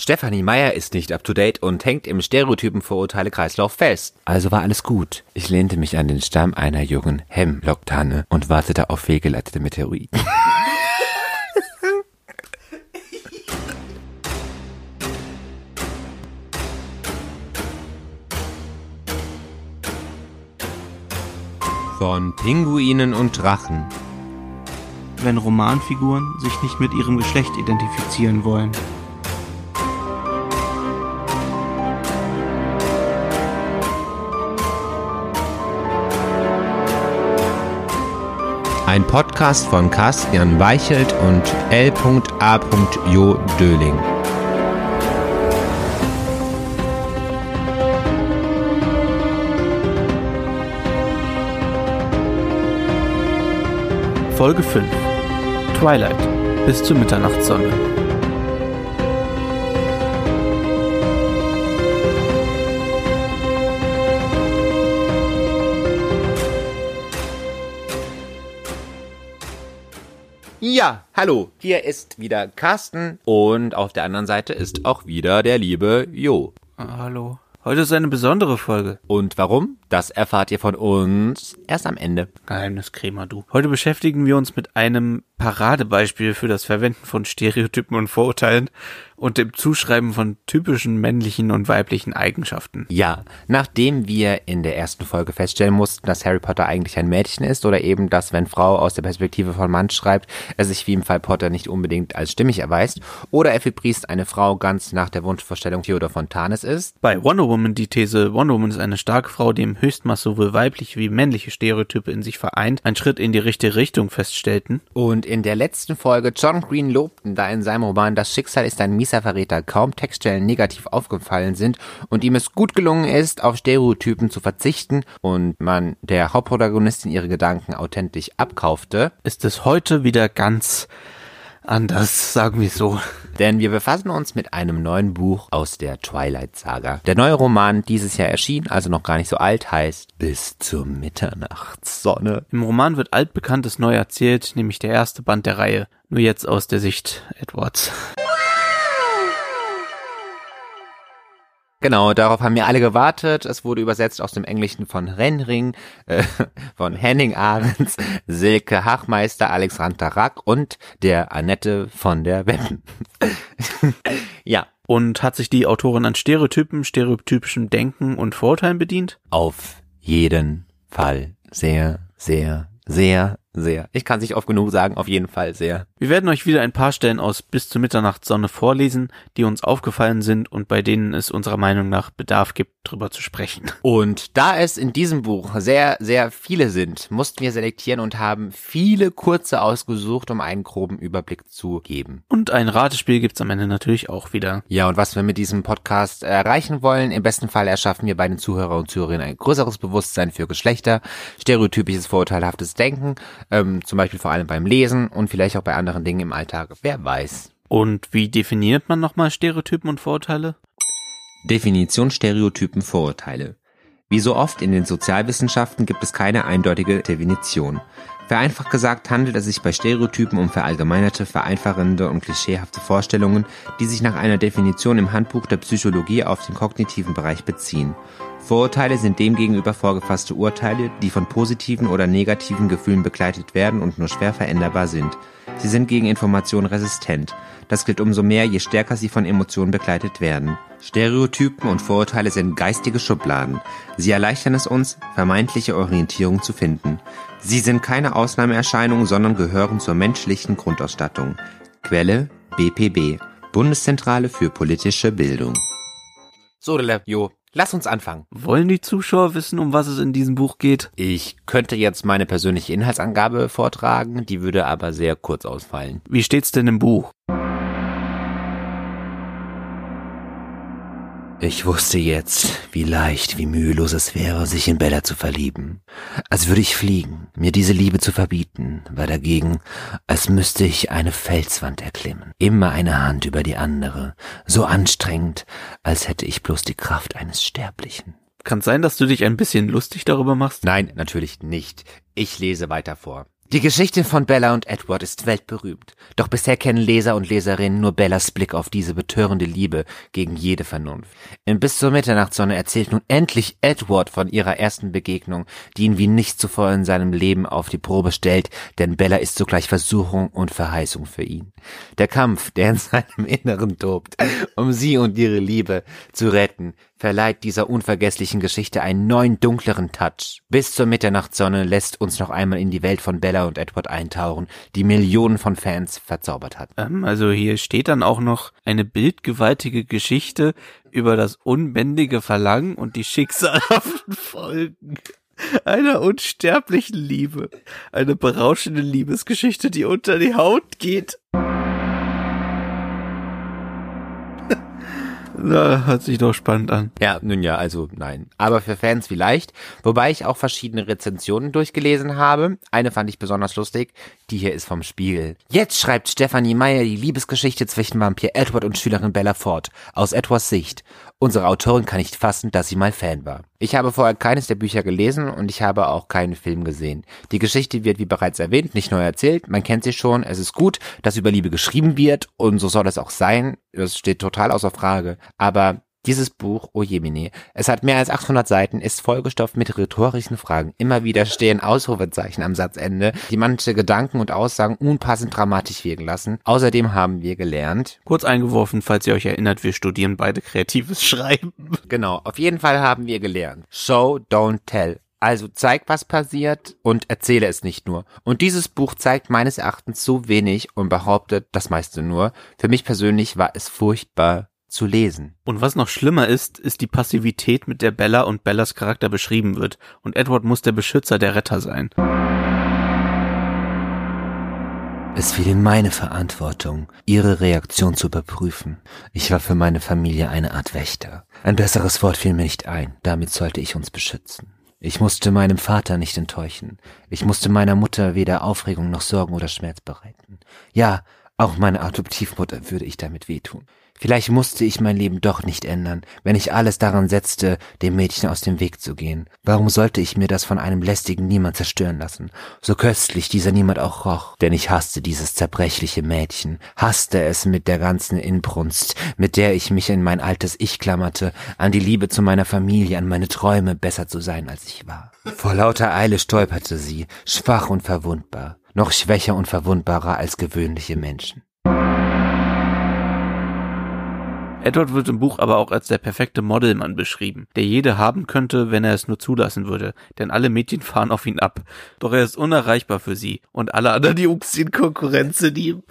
Stefanie Meyer ist nicht up to date und hängt im Stereotypen-Vorurteile-Kreislauf fest. Also war alles gut. Ich lehnte mich an den Stamm einer jungen Hemlocktanne und wartete auf fehlgeleitete Meteoriten. Von Pinguinen und Drachen. wenn Romanfiguren sich nicht mit ihrem Geschlecht identifizieren wollen. Ein Podcast von Carsten Weichelt und L.A. Jo Döling. Folge 5 Twilight bis zur Mitternachtssonne. Ja, hallo, hier ist wieder Carsten und auf der anderen Seite ist auch wieder der liebe Jo. Ah, hallo. Heute ist eine besondere Folge. Und warum? Das erfahrt ihr von uns erst am Ende. Geheimniskrämer, du. Heute beschäftigen wir uns mit einem Paradebeispiel für das Verwenden von Stereotypen und Vorurteilen und dem Zuschreiben von typischen männlichen und weiblichen Eigenschaften. Ja, nachdem wir in der ersten Folge feststellen mussten, dass Harry Potter eigentlich ein Mädchen ist oder eben, dass wenn Frau aus der Perspektive von Mann schreibt, er sich wie im Fall Potter nicht unbedingt als stimmig erweist oder Effie Priest eine Frau ganz nach der Wunschvorstellung Theodor Fontanes ist, Bei Wonder Woman die These, Wonder Woman ist eine starke Frau, die im Höchstmaß sowohl weibliche wie männliche Stereotype in sich vereint, ein Schritt in die richtige Richtung feststellten. Und in der letzten Folge John Green lobten, da in seinem Roman Das Schicksal ist ein mieser Verräter kaum Textstellen negativ aufgefallen sind und ihm es gut gelungen ist, auf Stereotypen zu verzichten und man der Hauptprotagonistin ihre Gedanken authentisch abkaufte. Ist es heute wieder ganz anders, sagen wir so. Denn wir befassen uns mit einem neuen Buch aus der Twilight Saga. Der neue Roman dieses Jahr erschien, also noch gar nicht so alt, heißt Bis zur Mitternachtssonne. Im Roman wird altbekanntes neu erzählt, nämlich der erste Band der Reihe. Nur jetzt aus der Sicht Edwards. Genau, darauf haben wir alle gewartet. Es wurde übersetzt aus dem Englischen von Renring, äh, von Henning Ahrens, Silke Hachmeister, Alexander Rack und der Annette von der Wetten. ja, Und hat sich die Autorin an Stereotypen, stereotypischem Denken und Vorurteilen bedient? auf jeden Fall sehr, sehr, sehr, sehr. Ich kann es nicht oft genug sagen, auf jeden Fall sehr. Wir werden euch wieder ein paar Stellen aus Bis zur Mitternachtssonne vorlesen, die uns aufgefallen sind und bei denen es unserer Meinung nach Bedarf gibt, drüber zu sprechen. Und da es in diesem Buch sehr, sehr viele sind, mussten wir selektieren und haben viele kurze ausgesucht, um einen groben Überblick zu geben. Und ein Ratespiel gibt's am Ende natürlich auch wieder. Ja, und was wir mit diesem Podcast erreichen wollen, im besten Fall erschaffen wir bei den Zuhörer und Zuhörerinnen ein größeres Bewusstsein für Geschlechter, stereotypisches vorurteilhaftes Denken, ähm, zum Beispiel vor allem beim Lesen und vielleicht auch bei anderen Dingen im Alltag. Wer weiß. Und wie definiert man nochmal Stereotypen und Vorurteile? Definition Stereotypen Vorurteile. Wie so oft in den Sozialwissenschaften gibt es keine eindeutige Definition. Vereinfacht gesagt handelt es sich bei Stereotypen um verallgemeinerte, vereinfachende und klischeehafte Vorstellungen, die sich nach einer Definition im Handbuch der Psychologie auf den kognitiven Bereich beziehen. Vorurteile sind demgegenüber vorgefasste Urteile, die von positiven oder negativen Gefühlen begleitet werden und nur schwer veränderbar sind. Sie sind gegen Informationen resistent. Das gilt umso mehr, je stärker sie von Emotionen begleitet werden. Stereotypen und Vorurteile sind geistige Schubladen. Sie erleichtern es uns, vermeintliche Orientierung zu finden. Sie sind keine Ausnahmeerscheinung, sondern gehören zur menschlichen Grundausstattung. Quelle BPB, Bundeszentrale für politische Bildung. So, Jo, lass uns anfangen. Wollen die Zuschauer wissen, um was es in diesem Buch geht? Ich könnte jetzt meine persönliche Inhaltsangabe vortragen, die würde aber sehr kurz ausfallen. Wie steht's denn im Buch? Ich wusste jetzt, wie leicht, wie mühelos es wäre, sich in Bella zu verlieben. Als würde ich fliegen. Mir diese Liebe zu verbieten, war dagegen, als müsste ich eine Felswand erklimmen. Immer eine Hand über die andere. So anstrengend, als hätte ich bloß die Kraft eines Sterblichen. Kann sein, dass du dich ein bisschen lustig darüber machst? Nein, natürlich nicht. Ich lese weiter vor. Die Geschichte von Bella und Edward ist weltberühmt. Doch bisher kennen Leser und Leserinnen nur Bellas Blick auf diese betörende Liebe gegen jede Vernunft. In Bis zur Mitternachtssonne erzählt nun endlich Edward von ihrer ersten Begegnung, die ihn wie nichts zuvor in seinem Leben auf die Probe stellt, denn Bella ist zugleich Versuchung und Verheißung für ihn. Der Kampf, der in seinem Inneren tobt, um sie und ihre Liebe zu retten, verleiht dieser unvergesslichen Geschichte einen neuen dunkleren Touch. Bis zur Mitternachtssonne lässt uns noch einmal in die Welt von Bella und Edward eintauchen, die Millionen von Fans verzaubert hat. Ähm, also hier steht dann auch noch eine bildgewaltige Geschichte über das unbändige Verlangen und die schicksalhaften Folgen einer unsterblichen Liebe. Eine berauschende Liebesgeschichte, die unter die Haut geht. Na, hört sich doch spannend an. Ja, nun ja, also nein. Aber für Fans vielleicht. Wobei ich auch verschiedene Rezensionen durchgelesen habe. Eine fand ich besonders lustig. Die hier ist vom Spiegel. Jetzt schreibt Stephanie Meyer die Liebesgeschichte zwischen Vampir Edward und Schülerin Bella fort. Aus Edwards Sicht. Unsere Autorin kann nicht fassen, dass sie mal Fan war. Ich habe vorher keines der Bücher gelesen und ich habe auch keinen Film gesehen. Die Geschichte wird, wie bereits erwähnt, nicht neu erzählt. Man kennt sie schon. Es ist gut, dass über Liebe geschrieben wird und so soll es auch sein. Das steht total außer Frage. Aber dieses Buch, oh Jemine, es hat mehr als 800 Seiten, ist vollgestopft mit rhetorischen Fragen. Immer wieder stehen Ausrufezeichen am Satzende, die manche Gedanken und Aussagen unpassend dramatisch wirken lassen. Außerdem haben wir gelernt. Kurz eingeworfen, falls ihr euch erinnert, wir studieren beide kreatives Schreiben. Genau, auf jeden Fall haben wir gelernt. Show, don't tell. Also zeig, was passiert und erzähle es nicht nur. Und dieses Buch zeigt meines Erachtens so wenig und behauptet das meiste nur. Für mich persönlich war es furchtbar zu lesen. Und was noch schlimmer ist, ist die Passivität, mit der Bella und Bellas Charakter beschrieben wird. Und Edward muss der Beschützer der Retter sein. Es fiel in meine Verantwortung, ihre Reaktion zu überprüfen. Ich war für meine Familie eine Art Wächter. Ein besseres Wort fiel mir nicht ein. Damit sollte ich uns beschützen. Ich musste meinem Vater nicht enttäuschen. Ich musste meiner Mutter weder Aufregung noch Sorgen oder Schmerz bereiten. Ja, auch meine Adoptivmutter würde ich damit wehtun. Vielleicht musste ich mein Leben doch nicht ändern, wenn ich alles daran setzte, dem Mädchen aus dem Weg zu gehen. Warum sollte ich mir das von einem lästigen Niemand zerstören lassen? So köstlich dieser Niemand auch roch, denn ich hasste dieses zerbrechliche Mädchen, hasste es mit der ganzen Inbrunst, mit der ich mich in mein altes Ich klammerte, an die Liebe zu meiner Familie, an meine Träume, besser zu sein, als ich war. Vor lauter Eile stolperte sie, schwach und verwundbar, noch schwächer und verwundbarer als gewöhnliche Menschen. Edward wird im Buch aber auch als der perfekte Modelmann beschrieben, der jede haben könnte, wenn er es nur zulassen würde, denn alle Mädchen fahren auf ihn ab. Doch er ist unerreichbar für sie und alle anderen Jungs sind Konkurrenz in ihm.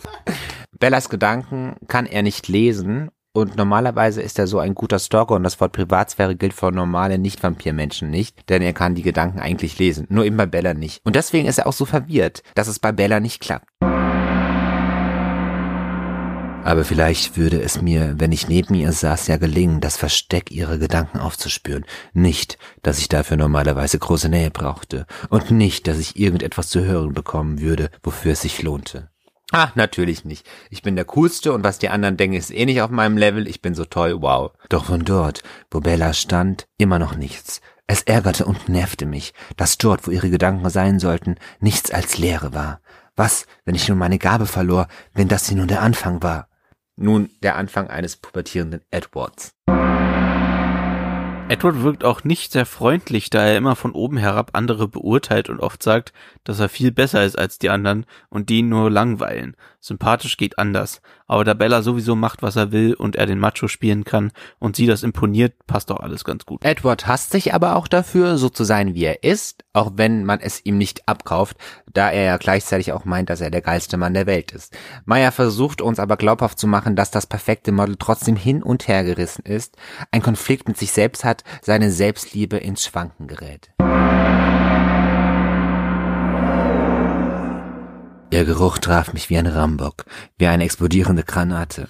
Bellas Gedanken kann er nicht lesen und normalerweise ist er so ein guter Stalker und das Wort Privatsphäre gilt für normale Nicht-Vampir-Menschen nicht, denn er kann die Gedanken eigentlich lesen, nur eben bei Bella nicht. Und deswegen ist er auch so verwirrt, dass es bei Bella nicht klappt. Aber vielleicht würde es mir, wenn ich neben ihr saß, ja gelingen, das Versteck ihrer Gedanken aufzuspüren. Nicht, dass ich dafür normalerweise große Nähe brauchte. Und nicht, dass ich irgendetwas zu hören bekommen würde, wofür es sich lohnte. Ah, natürlich nicht. Ich bin der Coolste und was die anderen denken, ist eh nicht auf meinem Level. Ich bin so toll, wow. Doch von dort, wo Bella stand, immer noch nichts. Es ärgerte und nervte mich, dass dort, wo ihre Gedanken sein sollten, nichts als Leere war. Was, wenn ich nun meine Gabe verlor, wenn das hier nun der Anfang war? Nun der Anfang eines pubertierenden Edwards. Edward wirkt auch nicht sehr freundlich, da er immer von oben herab andere beurteilt und oft sagt, dass er viel besser ist als die anderen und die nur langweilen. Sympathisch geht anders. Aber da Bella sowieso macht, was er will und er den Macho spielen kann und sie das imponiert, passt doch alles ganz gut. Edward hasst sich aber auch dafür, so zu sein, wie er ist, auch wenn man es ihm nicht abkauft, da er ja gleichzeitig auch meint, dass er der geilste Mann der Welt ist. Meyer versucht uns aber glaubhaft zu machen, dass das perfekte Model trotzdem hin und her gerissen ist, ein Konflikt mit sich selbst hat, seine Selbstliebe ins Schwanken gerät. Ihr Geruch traf mich wie ein Rambock, wie eine explodierende Granate.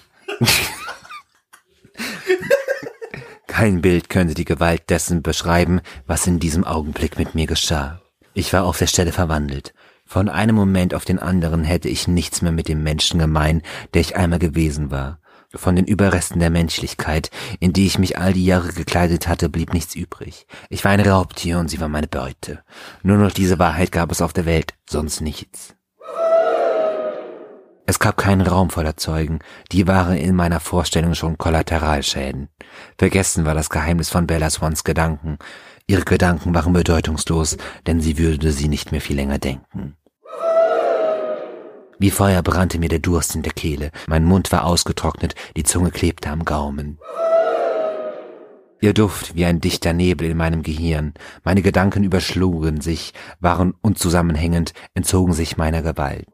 Kein Bild könnte die Gewalt dessen beschreiben, was in diesem Augenblick mit mir geschah. Ich war auf der Stelle verwandelt. Von einem Moment auf den anderen hätte ich nichts mehr mit dem Menschen gemein, der ich einmal gewesen war. Von den Überresten der Menschlichkeit, in die ich mich all die Jahre gekleidet hatte, blieb nichts übrig. Ich war ein Raubtier und sie war meine Beute. Nur noch diese Wahrheit gab es auf der Welt, sonst nichts. Es gab keinen Raum voller Zeugen, die waren in meiner Vorstellung schon Kollateralschäden. Vergessen war das Geheimnis von Bella Swans Gedanken. Ihre Gedanken waren bedeutungslos, denn sie würde sie nicht mehr viel länger denken. Wie Feuer brannte mir der Durst in der Kehle, mein Mund war ausgetrocknet, die Zunge klebte am Gaumen. Ihr Duft wie ein dichter Nebel in meinem Gehirn, meine Gedanken überschlugen sich, waren unzusammenhängend, entzogen sich meiner Gewalt.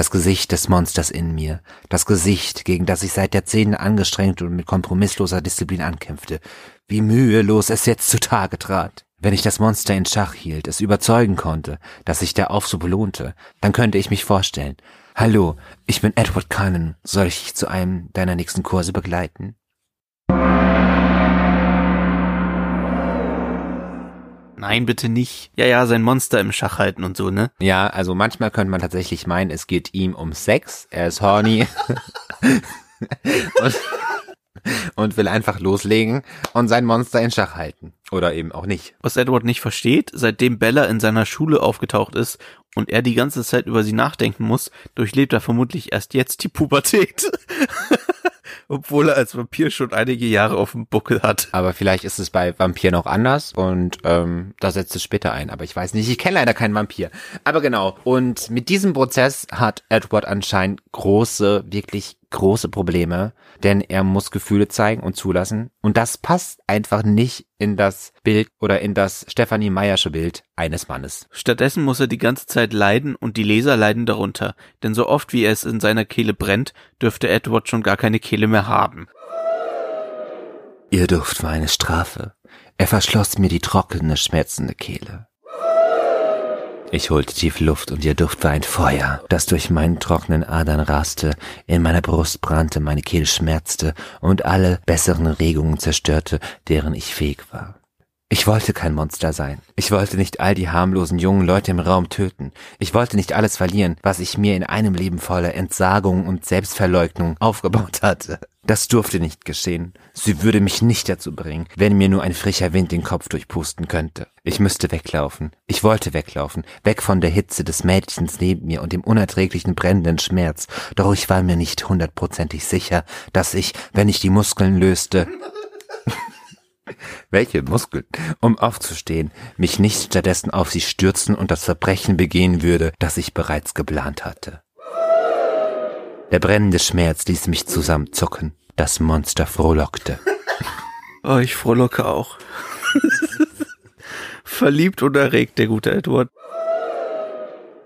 Das Gesicht des Monsters in mir, das Gesicht, gegen das ich seit Jahrzehnten angestrengt und mit kompromissloser Disziplin ankämpfte, wie mühelos es jetzt zutage trat. Wenn ich das Monster in Schach hielt, es überzeugen konnte, dass sich der Aufsub lohnte, dann könnte ich mich vorstellen. Hallo, ich bin Edward Cullen. Soll ich dich zu einem deiner nächsten Kurse begleiten? Nein, bitte nicht. Ja, ja, sein Monster im Schach halten und so, ne? Ja, also manchmal könnte man tatsächlich meinen, es geht ihm um Sex. Er ist horny. und und will einfach loslegen und sein Monster in Schach halten. Oder eben auch nicht. Was Edward nicht versteht, seitdem Bella in seiner Schule aufgetaucht ist und er die ganze Zeit über sie nachdenken muss, durchlebt er vermutlich erst jetzt die Pubertät. Obwohl er als Vampir schon einige Jahre auf dem Buckel hat. Aber vielleicht ist es bei Vampiren auch anders und ähm, da setzt es später ein. Aber ich weiß nicht, ich kenne leider keinen Vampir. Aber genau. Und mit diesem Prozess hat Edward anscheinend große, wirklich große Probleme, denn er muss Gefühle zeigen und zulassen. Und das passt einfach nicht in das Bild oder in das Stefanie Meyersche Bild eines Mannes. Stattdessen muss er die ganze Zeit leiden und die Leser leiden darunter, denn so oft wie es in seiner Kehle brennt, dürfte Edward schon gar keine Kehle mehr haben. Ihr Duft war eine Strafe. Er verschloss mir die trockene, schmerzende Kehle. Ich holte tief Luft und ihr Duft war ein Feuer, das durch meinen trockenen Adern raste, in meiner Brust brannte, meine Kehle schmerzte und alle besseren Regungen zerstörte, deren ich fähig war. Ich wollte kein Monster sein. Ich wollte nicht all die harmlosen jungen Leute im Raum töten. Ich wollte nicht alles verlieren, was ich mir in einem Leben voller Entsagung und Selbstverleugnung aufgebaut hatte. Das durfte nicht geschehen. Sie würde mich nicht dazu bringen, wenn mir nur ein frischer Wind den Kopf durchpusten könnte. Ich müsste weglaufen. Ich wollte weglaufen, weg von der Hitze des Mädchens neben mir und dem unerträglichen brennenden Schmerz. Doch ich war mir nicht hundertprozentig sicher, dass ich, wenn ich die Muskeln löste, welche Muskeln, um aufzustehen, mich nicht stattdessen auf sie stürzen und das Verbrechen begehen würde, das ich bereits geplant hatte. Der brennende Schmerz ließ mich zusammenzucken. Das Monster frohlockte. Oh, ich frohlocke auch. Verliebt und erregt, der gute Edward.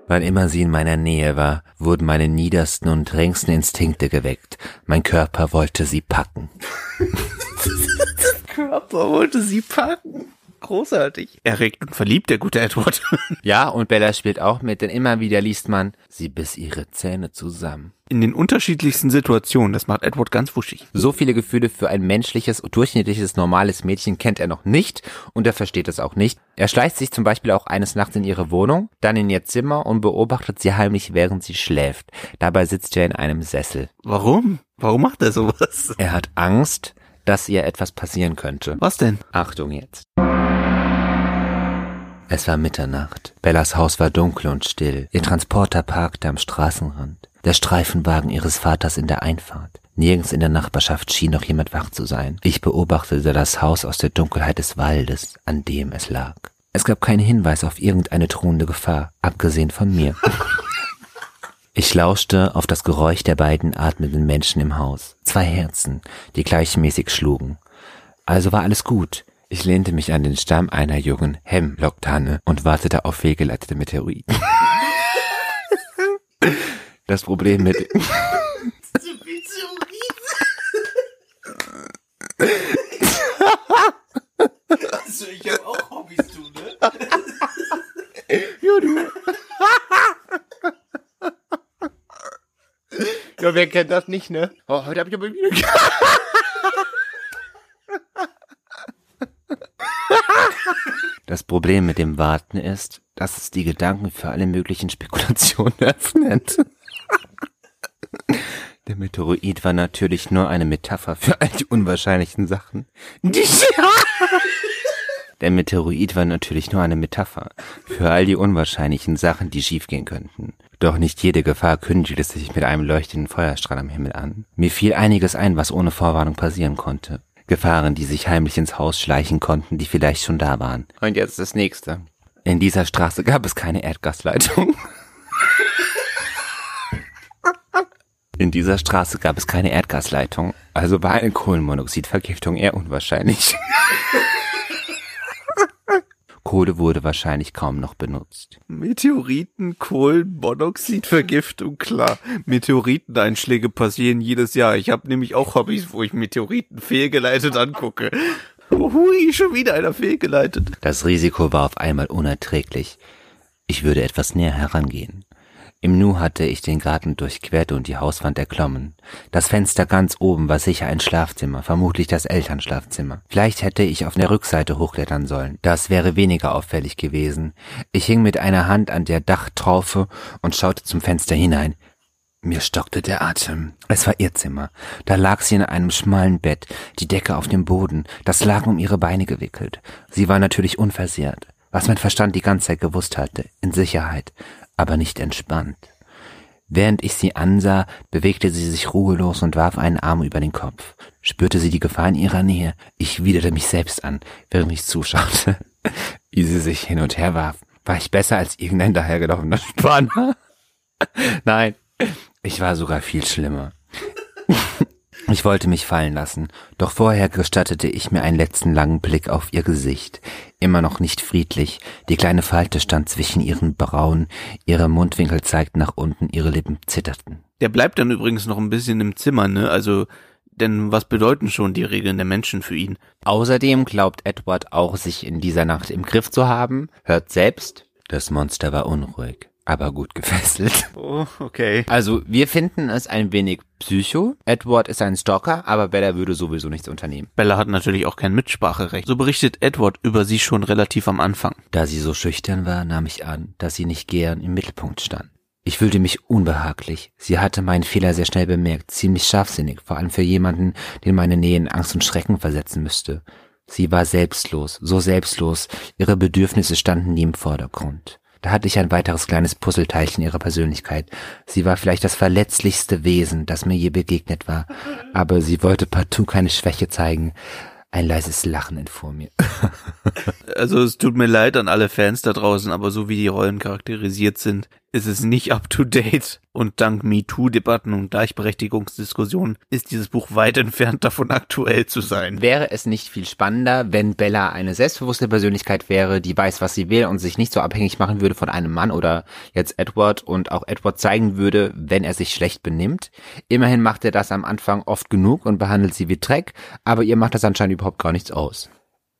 Wann immer sie in meiner Nähe war, wurden meine niedersten und drängsten Instinkte geweckt. Mein Körper wollte sie packen. Körper wollte sie packen. Großartig. Erregt und verliebt, der gute Edward. ja, und Bella spielt auch mit, denn immer wieder liest man, sie biss ihre Zähne zusammen. In den unterschiedlichsten Situationen, das macht Edward ganz wuschig. So viele Gefühle für ein menschliches, durchschnittliches, normales Mädchen kennt er noch nicht und er versteht es auch nicht. Er schleicht sich zum Beispiel auch eines Nachts in ihre Wohnung, dann in ihr Zimmer und beobachtet sie heimlich, während sie schläft. Dabei sitzt er in einem Sessel. Warum? Warum macht er sowas? Er hat Angst, dass ihr etwas passieren könnte. Was denn? Achtung jetzt. Es war Mitternacht. Bellas Haus war dunkel und still. Ihr Transporter parkte am Straßenrand. Der Streifenwagen ihres Vaters in der Einfahrt. Nirgends in der Nachbarschaft schien noch jemand wach zu sein. Ich beobachtete das Haus aus der Dunkelheit des Waldes, an dem es lag. Es gab keinen Hinweis auf irgendeine drohende Gefahr, abgesehen von mir. Ich lauschte auf das Geräusch der beiden atmenden Menschen im Haus. Zwei Herzen, die gleichmäßig schlugen. Also war alles gut. Ich lehnte mich an den Stamm einer jungen Hemlocktanne und wartete auf fehlgeleitete Meteoriten. Das Problem mit... also ich hab auch Hobbys, du, ne? ja, du. Ja, wer kennt das nicht, ne? Oh, heute hab ich aber wieder. Das Problem mit dem Warten ist, dass es die Gedanken für alle möglichen Spekulationen öffnet. Der Meteorit war natürlich nur eine Metapher für all die unwahrscheinlichen Sachen. Die Der Meteorit war natürlich nur eine Metapher für all die unwahrscheinlichen Sachen, die schiefgehen könnten. Doch nicht jede Gefahr kündigte sich mit einem leuchtenden Feuerstrahl am Himmel an. Mir fiel einiges ein, was ohne Vorwarnung passieren konnte. Gefahren, die sich heimlich ins Haus schleichen konnten, die vielleicht schon da waren. Und jetzt das nächste. In dieser Straße gab es keine Erdgasleitung. In dieser Straße gab es keine Erdgasleitung, also war eine Kohlenmonoxidvergiftung eher unwahrscheinlich. Kohle wurde wahrscheinlich kaum noch benutzt. Meteoriten, Kohlenmonoxidvergiftung, klar. Meteoriteneinschläge passieren jedes Jahr. Ich habe nämlich auch Hobbys, wo ich Meteoriten fehlgeleitet angucke. Hui, schon wieder einer fehlgeleitet. Das Risiko war auf einmal unerträglich. Ich würde etwas näher herangehen. Im Nu hatte ich den Garten durchquert und die Hauswand erklommen. Das Fenster ganz oben war sicher ein Schlafzimmer, vermutlich das Elternschlafzimmer. Vielleicht hätte ich auf der Rückseite hochklettern sollen. Das wäre weniger auffällig gewesen. Ich hing mit einer Hand an der Dachtraufe und schaute zum Fenster hinein. Mir stockte der Atem. Es war ihr Zimmer. Da lag sie in einem schmalen Bett, die Decke auf dem Boden, das Laken um ihre Beine gewickelt. Sie war natürlich unversehrt, was mein Verstand die ganze Zeit gewusst hatte, in Sicherheit aber nicht entspannt. Während ich sie ansah, bewegte sie sich ruhelos und warf einen Arm über den Kopf. Spürte sie die Gefahr in ihrer Nähe? Ich widerte mich selbst an, während ich zuschaute, wie sie sich hin und her warf. War ich besser als irgendein dahergelaufener Spanner? Nein, ich war sogar viel schlimmer. Ich wollte mich fallen lassen, doch vorher gestattete ich mir einen letzten langen Blick auf ihr Gesicht. Immer noch nicht friedlich, die kleine Falte stand zwischen ihren Brauen, ihre Mundwinkel zeigten nach unten, ihre Lippen zitterten. Der bleibt dann übrigens noch ein bisschen im Zimmer, ne? Also, denn was bedeuten schon die Regeln der Menschen für ihn? Außerdem glaubt Edward auch, sich in dieser Nacht im Griff zu haben, hört selbst, das Monster war unruhig aber gut gefesselt. Oh, okay. Also wir finden es ein wenig psycho. Edward ist ein Stalker, aber Bella würde sowieso nichts unternehmen. Bella hat natürlich auch kein Mitspracherecht. So berichtet Edward über sie schon relativ am Anfang. Da sie so schüchtern war, nahm ich an, dass sie nicht gern im Mittelpunkt stand. Ich fühlte mich unbehaglich. Sie hatte meinen Fehler sehr schnell bemerkt, ziemlich scharfsinnig, vor allem für jemanden, den meine Nähe in Angst und Schrecken versetzen müsste. Sie war selbstlos, so selbstlos, ihre Bedürfnisse standen nie im Vordergrund. Da hatte ich ein weiteres kleines Puzzleteilchen ihrer Persönlichkeit. Sie war vielleicht das verletzlichste Wesen, das mir je begegnet war, aber sie wollte partout keine Schwäche zeigen. Ein leises Lachen entfuhr mir. also es tut mir leid an alle Fans da draußen, aber so wie die Rollen charakterisiert sind, ist es nicht up to date. Und dank MeToo-Debatten und Gleichberechtigungsdiskussionen ist dieses Buch weit entfernt davon aktuell zu sein. Wäre es nicht viel spannender, wenn Bella eine selbstbewusste Persönlichkeit wäre, die weiß, was sie will und sich nicht so abhängig machen würde von einem Mann oder jetzt Edward und auch Edward zeigen würde, wenn er sich schlecht benimmt. Immerhin macht er das am Anfang oft genug und behandelt sie wie Dreck, aber ihr macht das anscheinend überhaupt gar nichts aus.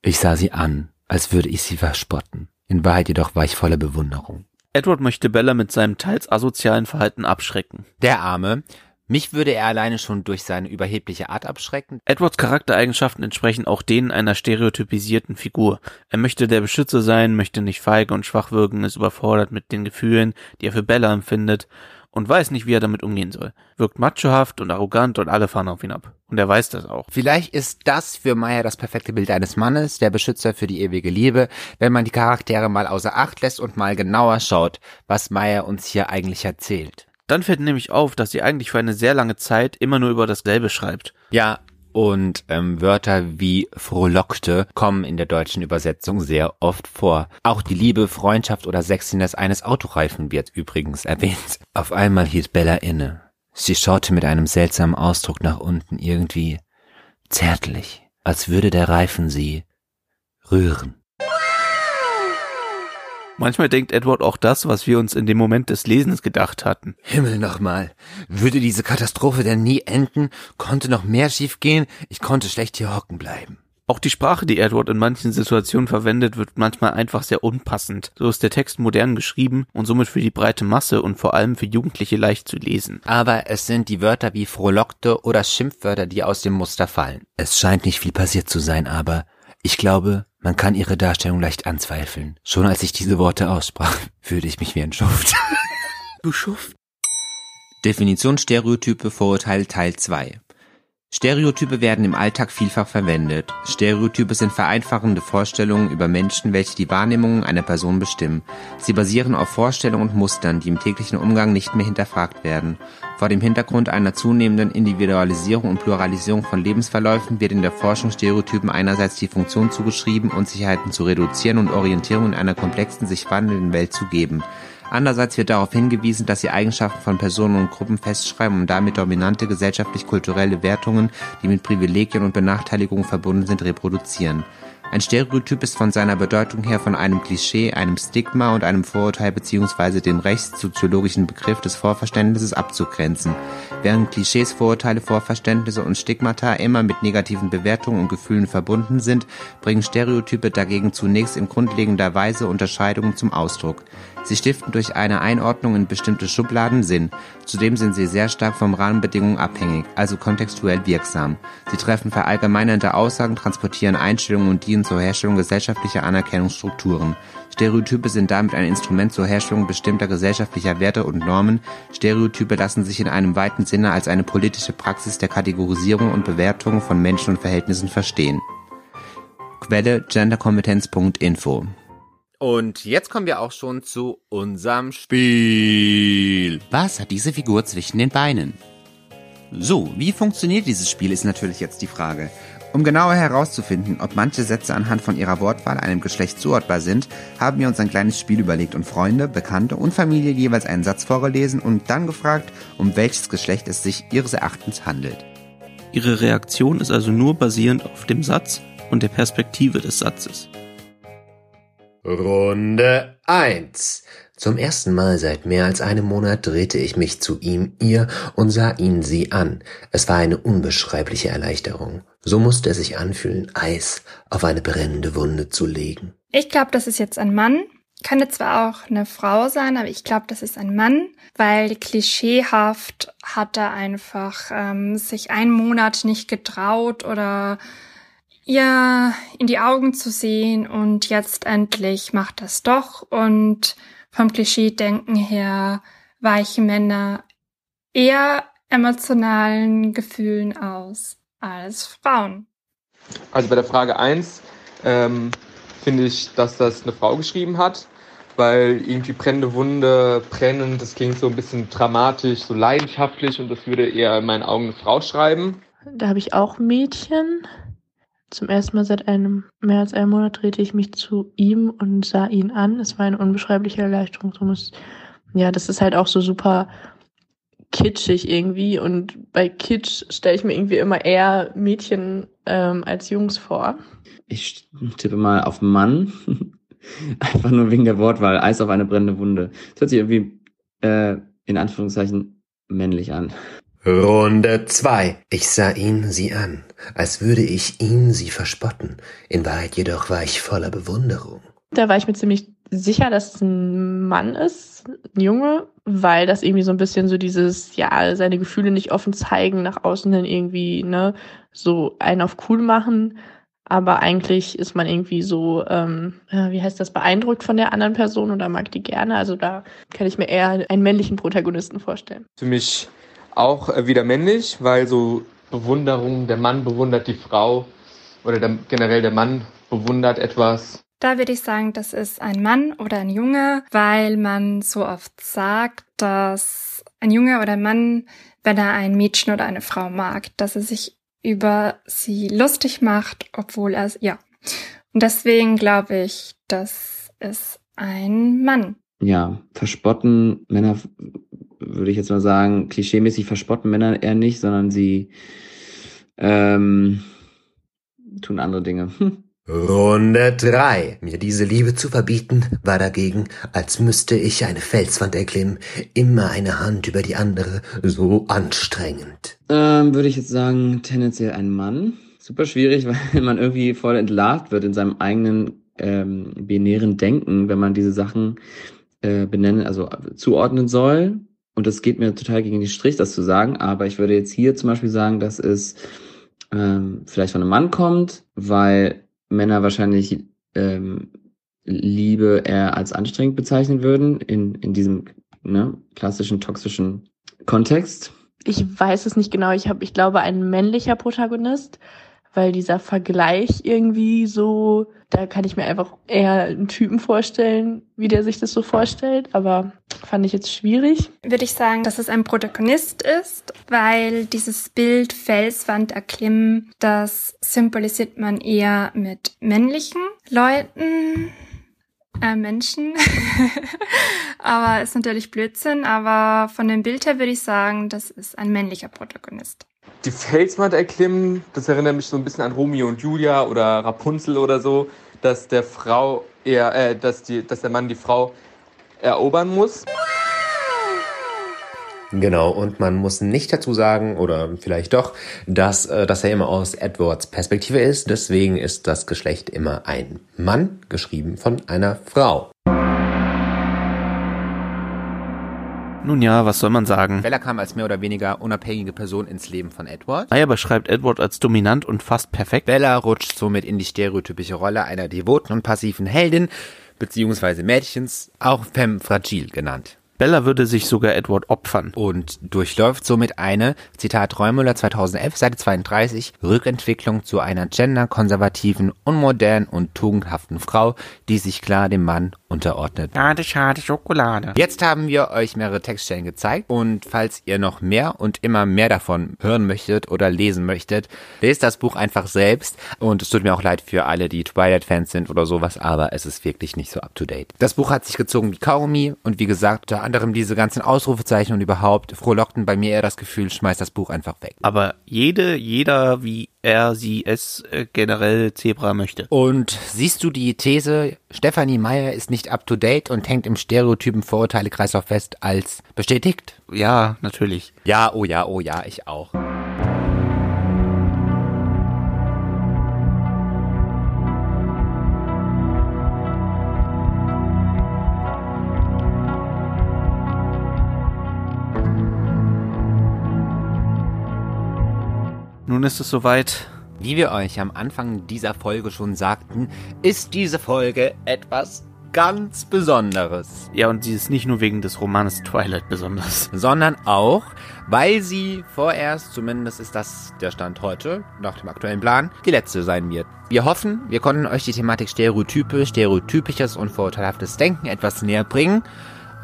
Ich sah sie an, als würde ich sie verspotten. In Wahrheit jedoch war ich voller Bewunderung. Edward möchte Bella mit seinem teils asozialen Verhalten abschrecken. Der Arme. Mich würde er alleine schon durch seine überhebliche Art abschrecken. Edwards Charaktereigenschaften entsprechen auch denen einer stereotypisierten Figur. Er möchte der Beschützer sein, möchte nicht feige und schwach wirken, ist überfordert mit den Gefühlen, die er für Bella empfindet und weiß nicht, wie er damit umgehen soll. Wirkt machohaft und arrogant und alle fahren auf ihn ab. Und er weiß das auch. Vielleicht ist das für Maya das perfekte Bild eines Mannes, der Beschützer für die ewige Liebe, wenn man die Charaktere mal außer Acht lässt und mal genauer schaut, was Maya uns hier eigentlich erzählt. Dann fällt nämlich auf, dass sie eigentlich für eine sehr lange Zeit immer nur über dasselbe schreibt. Ja, und ähm, Wörter wie frohlockte kommen in der deutschen Übersetzung sehr oft vor. Auch die Liebe, Freundschaft oder Sexiness eines Autoreifen wird übrigens erwähnt. Auf einmal hielt Bella inne. Sie schaute mit einem seltsamen Ausdruck nach unten, irgendwie zärtlich, als würde der Reifen sie rühren. Manchmal denkt Edward auch das, was wir uns in dem Moment des Lesens gedacht hatten. Himmel nochmal. Würde diese Katastrophe denn nie enden? Konnte noch mehr schiefgehen? Ich konnte schlecht hier hocken bleiben. Auch die Sprache, die Edward in manchen Situationen verwendet, wird manchmal einfach sehr unpassend. So ist der Text modern geschrieben und somit für die breite Masse und vor allem für Jugendliche leicht zu lesen. Aber es sind die Wörter wie frohlockte oder Schimpfwörter, die aus dem Muster fallen. Es scheint nicht viel passiert zu sein, aber ich glaube, man kann ihre Darstellung leicht anzweifeln. Schon als ich diese Worte aussprach, fühlte ich mich wie ein Schuft. du Schuft? Definition Stereotype Vorurteile Teil 2 Stereotype werden im Alltag vielfach verwendet. Stereotype sind vereinfachende Vorstellungen über Menschen, welche die Wahrnehmungen einer Person bestimmen. Sie basieren auf Vorstellungen und Mustern, die im täglichen Umgang nicht mehr hinterfragt werden. Vor dem Hintergrund einer zunehmenden Individualisierung und Pluralisierung von Lebensverläufen wird in der Forschung Stereotypen einerseits die Funktion zugeschrieben, Unsicherheiten zu reduzieren und Orientierung in einer komplexen, sich wandelnden Welt zu geben. Andererseits wird darauf hingewiesen, dass sie Eigenschaften von Personen und Gruppen festschreiben und damit dominante gesellschaftlich-kulturelle Wertungen, die mit Privilegien und Benachteiligungen verbunden sind, reproduzieren. Ein Stereotyp ist von seiner Bedeutung her von einem Klischee, einem Stigma und einem Vorurteil bzw. dem rechtssoziologischen Begriff des Vorverständnisses abzugrenzen. Während Klischees, Vorurteile, Vorverständnisse und Stigmata immer mit negativen Bewertungen und Gefühlen verbunden sind, bringen Stereotype dagegen zunächst in grundlegender Weise Unterscheidungen zum Ausdruck. Sie stiften durch eine Einordnung in bestimmte Schubladen Sinn. Zudem sind sie sehr stark von Rahmenbedingungen abhängig, also kontextuell wirksam. Sie treffen verallgemeinernde Aussagen, transportieren Einstellungen und dienen zur Herstellung gesellschaftlicher Anerkennungsstrukturen. Stereotype sind damit ein Instrument zur Herstellung bestimmter gesellschaftlicher Werte und Normen. Stereotype lassen sich in einem weiten Sinne als eine politische Praxis der Kategorisierung und Bewertung von Menschen und Verhältnissen verstehen. Quelle genderkompetenz.info und jetzt kommen wir auch schon zu unserem Spiel. Was hat diese Figur zwischen den Beinen? So, wie funktioniert dieses Spiel, ist natürlich jetzt die Frage. Um genauer herauszufinden, ob manche Sätze anhand von ihrer Wortwahl einem Geschlecht zuordbar sind, haben wir uns ein kleines Spiel überlegt und Freunde, Bekannte und Familie jeweils einen Satz vorgelesen und dann gefragt, um welches Geschlecht es sich ihres Erachtens handelt. Ihre Reaktion ist also nur basierend auf dem Satz und der Perspektive des Satzes. Runde 1. Zum ersten Mal seit mehr als einem Monat drehte ich mich zu ihm, ihr und sah ihn sie an. Es war eine unbeschreibliche Erleichterung. So musste es sich anfühlen, Eis auf eine brennende Wunde zu legen. Ich glaube, das ist jetzt ein Mann. Könnte zwar auch eine Frau sein, aber ich glaube, das ist ein Mann, weil klischeehaft hat er einfach ähm, sich einen Monat nicht getraut oder ihr in die Augen zu sehen und jetzt endlich macht das doch und vom Klischee-Denken her weichen Männer eher emotionalen Gefühlen aus als Frauen. Also bei der Frage 1 ähm, finde ich, dass das eine Frau geschrieben hat, weil irgendwie brennende Wunde, brennen, das klingt so ein bisschen dramatisch, so leidenschaftlich und das würde eher in meinen Augen eine Frau schreiben. Da habe ich auch Mädchen. Zum ersten Mal seit einem mehr als einem Monat drehte ich mich zu ihm und sah ihn an. Es war eine unbeschreibliche Erleichterung. So muss, ja, das ist halt auch so super kitschig irgendwie. Und bei Kitsch stelle ich mir irgendwie immer eher Mädchen ähm, als Jungs vor. Ich tippe mal auf Mann. Einfach nur wegen der Wortwahl. Eis auf eine brennende Wunde. Das hört sich irgendwie äh, in Anführungszeichen männlich an. Runde 2. Ich sah ihn sie an, als würde ich ihn sie verspotten. In Wahrheit jedoch war ich voller Bewunderung. Da war ich mir ziemlich sicher, dass es ein Mann ist, ein Junge, weil das irgendwie so ein bisschen so dieses, ja, seine Gefühle nicht offen zeigen, nach außen hin irgendwie, ne, so einen auf cool machen. Aber eigentlich ist man irgendwie so, ähm, wie heißt das, beeindruckt von der anderen Person oder mag die gerne. Also da kann ich mir eher einen männlichen Protagonisten vorstellen. Für mich auch äh, wieder männlich, weil so Bewunderung, der Mann bewundert die Frau oder der, generell der Mann bewundert etwas. Da würde ich sagen, das ist ein Mann oder ein Junge, weil man so oft sagt, dass ein Junge oder ein Mann, wenn er ein Mädchen oder eine Frau mag, dass er sich über sie lustig macht, obwohl er, ja. Und deswegen glaube ich, das ist ein Mann. Ja, verspotten Männer würde ich jetzt mal sagen, klischeemäßig verspotten Männer eher nicht, sondern sie ähm, tun andere Dinge. Hm. Runde drei. Mir diese Liebe zu verbieten, war dagegen, als müsste ich eine Felswand erklimmen, immer eine Hand über die andere, so anstrengend. Ähm, würde ich jetzt sagen, tendenziell ein Mann. Super schwierig, weil man irgendwie voll entlarvt wird in seinem eigenen ähm, binären Denken, wenn man diese Sachen äh, benennen, also zuordnen soll. Und das geht mir total gegen den Strich, das zu sagen, aber ich würde jetzt hier zum Beispiel sagen, dass es ähm, vielleicht von einem Mann kommt, weil Männer wahrscheinlich ähm, Liebe eher als anstrengend bezeichnen würden, in, in diesem ne, klassischen toxischen Kontext? Ich weiß es nicht genau. Ich habe, ich glaube, ein männlicher Protagonist, weil dieser Vergleich irgendwie so, da kann ich mir einfach eher einen Typen vorstellen, wie der sich das so vorstellt. Aber fand ich jetzt schwierig. Würde ich sagen, dass es ein Protagonist ist, weil dieses Bild Felswand erklimmen, das symbolisiert man eher mit männlichen Leuten äh, Menschen. aber ist natürlich Blödsinn. Aber von dem Bild her würde ich sagen, das ist ein männlicher Protagonist. Die Felswand erklimmen, das erinnert mich so ein bisschen an Romeo und Julia oder Rapunzel oder so, dass der Frau eher, äh, dass die, dass der Mann die Frau erobern muss. Genau, und man muss nicht dazu sagen, oder vielleicht doch, dass, äh, dass er immer aus Edwards Perspektive ist. Deswegen ist das Geschlecht immer ein Mann, geschrieben von einer Frau. Nun ja, was soll man sagen? Bella kam als mehr oder weniger unabhängige Person ins Leben von Edward. Maya beschreibt Edward als dominant und fast perfekt. Bella rutscht somit in die stereotypische Rolle einer devoten und passiven Heldin beziehungsweise Mädchens, auch femme fragile genannt. Bella würde sich sogar Edward opfern. Und durchläuft somit eine, Zitat Reumüller 2011, Seite 32, Rückentwicklung zu einer genderkonservativen, unmodernen und tugendhaften Frau, die sich klar dem Mann unterordnet. Schade, schade, Schokolade. Jetzt haben wir euch mehrere Textstellen gezeigt und falls ihr noch mehr und immer mehr davon hören möchtet oder lesen möchtet, lest das Buch einfach selbst und es tut mir auch leid für alle, die Twilight-Fans sind oder sowas, aber es ist wirklich nicht so up-to-date. Das Buch hat sich gezogen wie Kaugummi und wie gesagt, unter anderem diese ganzen Ausrufezeichen und überhaupt frohlockten bei mir eher das Gefühl, schmeißt das Buch einfach weg. Aber jede, jeder, wie er, sie, es äh, generell Zebra möchte. Und siehst du die These, Stefanie Meyer ist nicht up-to-date und hängt im stereotypen Vorurteile-Kreislauf fest als bestätigt? Ja, natürlich. Ja, oh ja, oh ja, ich auch. Nun ist es soweit. Wie wir euch am Anfang dieser Folge schon sagten, ist diese Folge etwas ganz Besonderes. Ja, und sie ist nicht nur wegen des Romanes Twilight besonders. Sondern auch, weil sie vorerst, zumindest ist das der Stand heute, nach dem aktuellen Plan, die letzte sein wird. Wir hoffen, wir konnten euch die Thematik Stereotype, stereotypisches und vorurteilhaftes Denken etwas näher bringen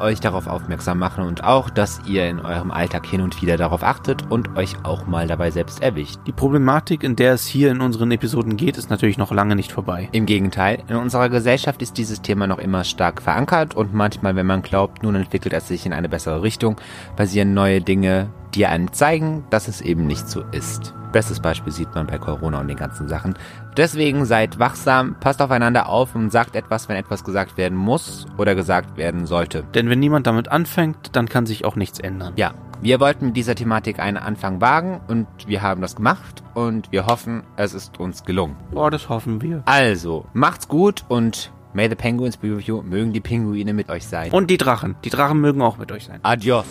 euch darauf aufmerksam machen und auch, dass ihr in eurem Alltag hin und wieder darauf achtet und euch auch mal dabei selbst erwischt. Die Problematik, in der es hier in unseren Episoden geht, ist natürlich noch lange nicht vorbei. Im Gegenteil, in unserer Gesellschaft ist dieses Thema noch immer stark verankert und manchmal, wenn man glaubt, nun entwickelt es sich in eine bessere Richtung, passieren neue Dinge, die einem zeigen, dass es eben nicht so ist. Bestes Beispiel sieht man bei Corona und den ganzen Sachen. Deswegen seid wachsam, passt aufeinander auf und sagt etwas, wenn etwas gesagt werden muss oder gesagt werden sollte. Denn wenn niemand damit anfängt, dann kann sich auch nichts ändern. Ja, wir wollten mit dieser Thematik einen Anfang wagen und wir haben das gemacht und wir hoffen, es ist uns gelungen. Boah, das hoffen wir. Also, macht's gut und may the penguins be with you. Mögen die Pinguine mit euch sein. Und die Drachen. Die Drachen mögen auch mit euch sein. Adios.